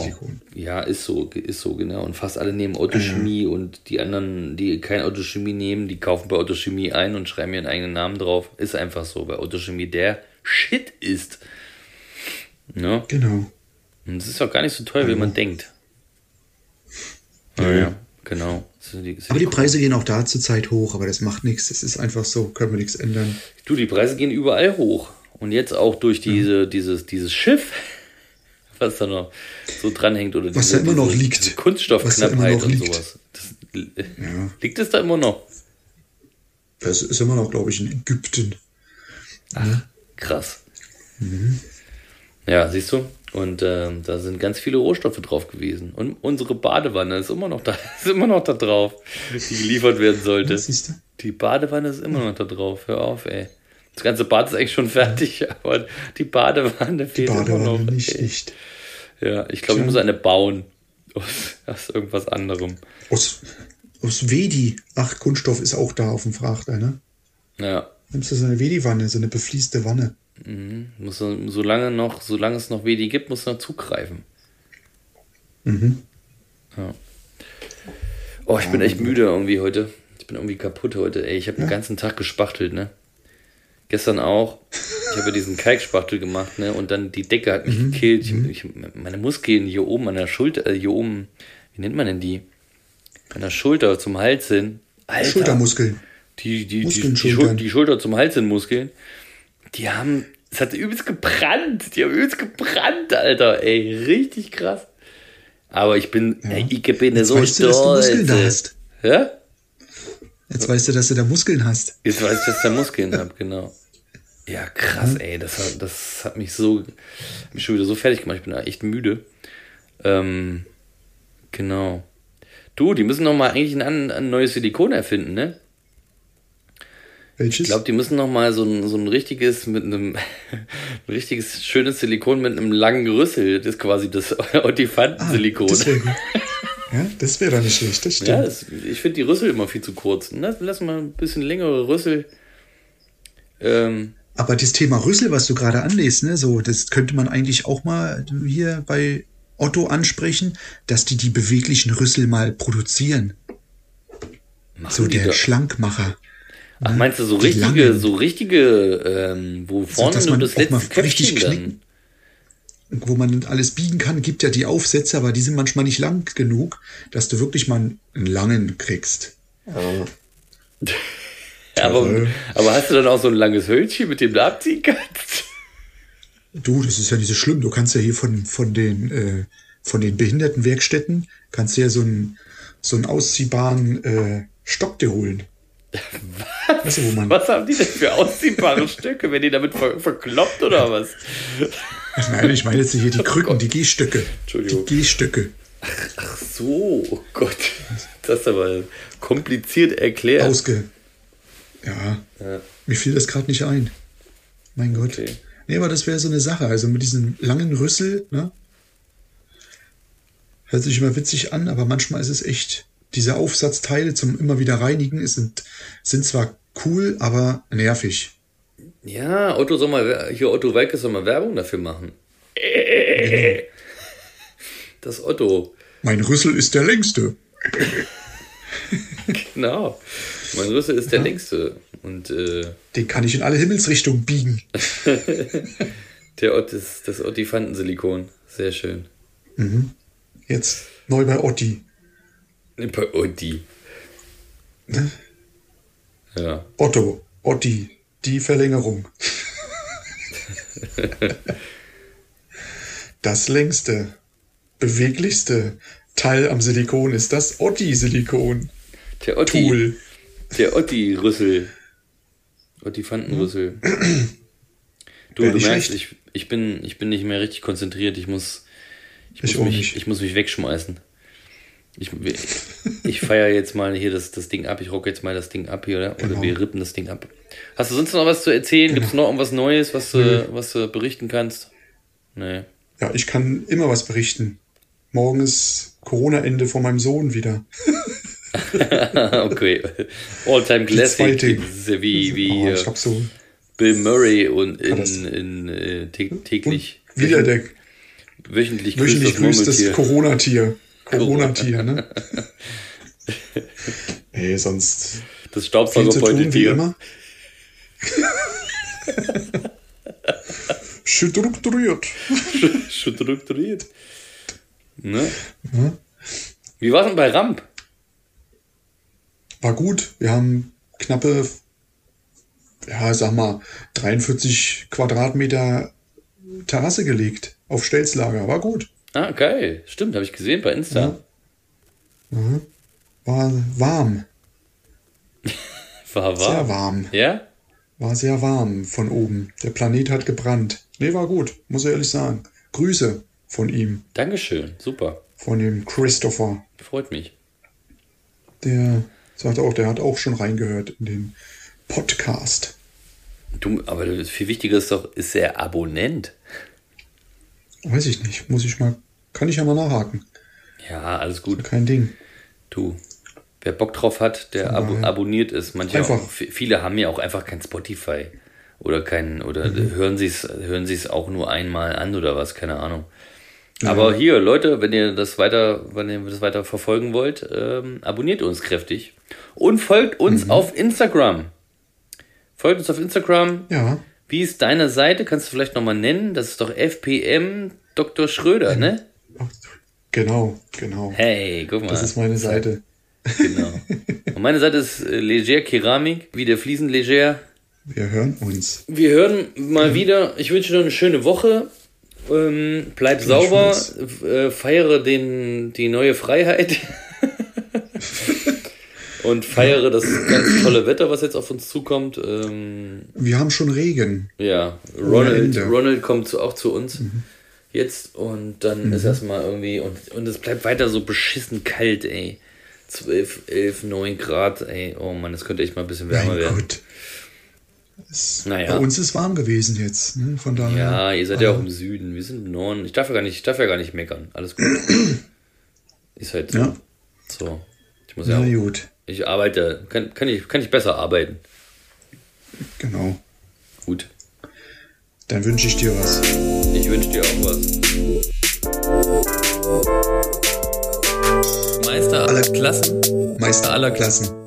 Ja, ist so, ist so genau. Und fast alle nehmen Autochemie und die anderen, die kein Autochemie nehmen, die kaufen bei Autochemie ein und schreiben ihren eigenen Namen drauf. Ist einfach so, weil Autochemie der Shit ist. Ne? Genau. Und es ist auch gar nicht so teuer, wie man denkt. Ja, ja, genau. So die- Aber die Preise gehen auch da zurzeit hoch, aber das macht nichts. Das ist einfach so, können wir nichts ändern. Du, die Preise gehen überall hoch. Und jetzt auch durch diese, dieses, dieses Schiff, was da noch so dranhängt, oder Was diese, da immer noch diese, liegt. diese Kunststoffknappheit und liegt. sowas. Das, Ja. [laughs] Liegt es da immer noch? Es ist immer noch, glaube ich, in Ägypten. Ach, krass. Mhm. Ja, siehst du? Und äh, da sind ganz viele Rohstoffe drauf gewesen. Und unsere Badewanne ist immer noch da, [laughs] ist immer noch da drauf, die geliefert werden sollte. Die Badewanne ist immer noch da drauf. Hör auf, ey. Das ganze Bad ist eigentlich schon fertig, [laughs] aber die Badewanne fehlt die Badewanne noch. Nicht, nicht. Ja, ich glaube, ich muss eine bauen. [laughs] Aus, aus irgendwas anderem. Aus, aus Wedi. Ach, Kunststoff ist auch da auf dem Frachter, ne? Ja. Nimmst du so eine Wedi-Wanne, so eine befließte Wanne. Mhm. Muss, solange, noch, solange es noch Wedi gibt, muss man zugreifen. Mhm. Ja. Oh, ich bin echt müde irgendwie heute. Ich bin irgendwie kaputt heute. Ey, ich habe ja. den ganzen Tag gespachtelt, ne? Gestern auch. Ich habe diesen Kalkspachtel gemacht, ne? Und dann die Decke hat mich mhm. gekillt. Ich, mhm. ich, meine Muskeln hier oben an der Schulter, äh, hier oben, wie nennt man denn die? An der Schulter zum Hals hin. Alter, Schultermuskeln. Die, die, die, die, Schul die Schulter zum Hals hin Muskeln die haben, es hat übelst gebrannt. Die haben übelst gebrannt, Alter. Ey, richtig krass. Aber ich bin, ja. ey, ich bin Jetzt so weißt stolz. Du, dass du Muskeln da hast. Ja? Jetzt weißt du, dass du da Muskeln hast. Jetzt weiß ich, dass ich da Muskeln habe, genau. Ja, krass, ey. Das hat, das hat mich so, hat mich schon wieder so fertig gemacht. Ich bin echt müde. Ähm, genau. Du, die müssen noch mal eigentlich ein, ein neues Silikon erfinden, ne? Welches? Ich glaube, die müssen noch mal so ein, so ein richtiges mit einem [laughs] ein richtiges schönes Silikon mit einem langen Rüssel. Das ist quasi das [laughs] Otifanten-Silikon. Ah, ja, das wäre doch nicht schlecht, das stimmt. Ja, das, ich finde die Rüssel immer viel zu kurz. Lass, lass mal ein bisschen längere Rüssel. Ähm, aber das Thema Rüssel, was du gerade anlässt, ne, so, das könnte man eigentlich auch mal hier bei Otto ansprechen, dass die die beweglichen Rüssel mal produzieren. so der da? Schlankmacher. Ach, meinst du so richtige, langen. so richtige, ähm, wo vorne so, nur das letzte Köpfchen dann... Wo man alles biegen kann, gibt ja die Aufsätze, aber die sind manchmal nicht lang genug, dass du wirklich mal einen langen kriegst. Ja. aber, aber hast du dann auch so ein langes Hölzchen, mit dem du abziehen kannst? Du, das ist ja nicht so schlimm. Du kannst ja hier von, von den, äh, von den Behindertenwerkstätten, kannst du ja so einen, so einen ausziehbaren äh, Stock dir holen. Was? Weißt du, was haben die denn für ausziehbare Stücke? Werden die damit ver verkloppt oder was? Nein, ich meine jetzt hier die Krücken, oh die Gehstöcke. Entschuldigung. Die Gehstöcke. Ach, ach, so, oh Gott. Das ist aber kompliziert erklärt. Ausge. Ja. ja. Mir fiel das gerade nicht ein. Mein Gott. Okay. Nee, aber das wäre so eine Sache. Also mit diesem langen Rüssel, ne? Hört sich immer witzig an, aber manchmal ist es echt diese Aufsatzteile zum immer wieder reinigen sind, sind zwar cool, aber nervig. Ja, Otto soll mal, hier Otto Welke soll mal Werbung dafür machen. Genau. [laughs] Das Otto. Mein Rüssel ist der längste. [laughs] genau. Mein Rüssel ist der ja. längste. Und, äh, Den kann ich in alle Himmelsrichtungen biegen. [laughs] der Ott ist das Ottifantensilikon. Sehr schön. Mhm. Jetzt neu bei Otti. Bei Otti. Ne? Ja. Otto, Otti, die Verlängerung. das längste, beweglichste Teil am Silikon ist das Otti-Silikon. Der Otti. Tool. Der Otti-Rüssel. Otti-Fantenrüssel. du, du merkst, ich, ich, bin, ich bin nicht mehr richtig konzentriert. Ich muss, ich, ich muss, mich, ich muss mich wegschmeißen. Ich, ich feiere jetzt mal hier das, das Ding ab. Ich rock jetzt mal das Ding ab hier, oder? Oder genau. wir rippen das Ding ab. Hast du sonst noch was zu erzählen? Genau. Gibt es noch irgendwas Neues, was, du, was du berichten kannst? Nee. Ja, ich kann immer was berichten. Morgen ist Corona-Ende von meinem Sohn wieder. [laughs] okay. All-Time Classic. Das ist wie, wie oh, ich hab so Bill Murray und in, in, in äh, täglich. Und wieder der wöchentlich, wöchentlich grüßtes Corona-Tier. Corona-Tier, ne? [laughs] nee, sonst. Das Staubsaugerbeutetier. Strukturiert. Strukturiert. Ne? Mhm. Wie war es denn bei Ramp? War gut. Wir haben knappe, ja, sag mal, 43 Quadratmeter Terrasse gelegt auf Stelzlager. War gut. Ah, geil. Stimmt, habe ich gesehen bei Insta. Ja. Mhm. War warm. [laughs] War Sehr warm. warm. Ja? War sehr warm von oben. Der Planet hat gebrannt. Nee, war gut, muss ich ehrlich sagen. Grüße von ihm, Dankeschön. Super. von dem Christopher. Freut mich. Der sagte auch, der hat auch schon reingehört in den Podcast. Du, aber viel wichtiger ist doch, ist er Abonnent? Weiß ich nicht, muss ich mal, kann ich ja mal nachhaken. Ja, alles gut. Kein Ding. Du. Wer Bock drauf hat, der daher. abonniert ist. Manche Einfach. auch, viele haben ja auch einfach kein Spotify. Oder kein, oder Mhm. hören sie es hören sie's auch nur einmal an oder was, keine Ahnung. Aber hier, Leute, wenn ihr das weiter, wenn ihr das weiter verfolgen wollt, ähm, abonniert uns kräftig. Und folgt uns Mhm. auf Instagram. Folgt uns auf Instagram. Ja, Wie ist deine Seite? Kannst du vielleicht nochmal nennen? Das ist doch FPM Dr. Schröder, ne? genau, genau. Hey, guck mal. Das ist meine Seite. Genau. Und meine Seite ist äh, Leger Keramik, wie der Fliesen Leger. Wir hören uns. Wir hören mal wieder. Ich wünsche dir eine schöne Woche. Ähm, bleib sauber. Äh, feiere den, die neue Freiheit. [laughs] Und feiere das ganz tolle Wetter, was jetzt auf uns zukommt. Ähm, Wir haben schon Regen. ja, Ronald. Ronald kommt zu, auch zu uns jetzt und dann ist erstmal irgendwie und, und es bleibt weiter so beschissen kalt, ey. 12, 11, 9 Grad, ey. Oh Mann, es könnte echt mal ein bisschen wärmer Mein werden. Gott. Es, Naja. Bei uns ist warm gewesen jetzt. Ne? Von daher. Ja, ihr seid ja auch im Süden. Wir sind im Norden. Ich darf ja gar nicht, ich darf ja gar nicht meckern. Alles gut. [clears throat] Ist halt so. Ja. So. Ich muss ja Na auch, gut, ich arbeite, kann, kann, ich, kann ich besser arbeiten. genau. Gut. Dann wünsche ich dir was. Ich wünsche dir auch was. Meister aller Klassen. Meister Aller aller Klassen.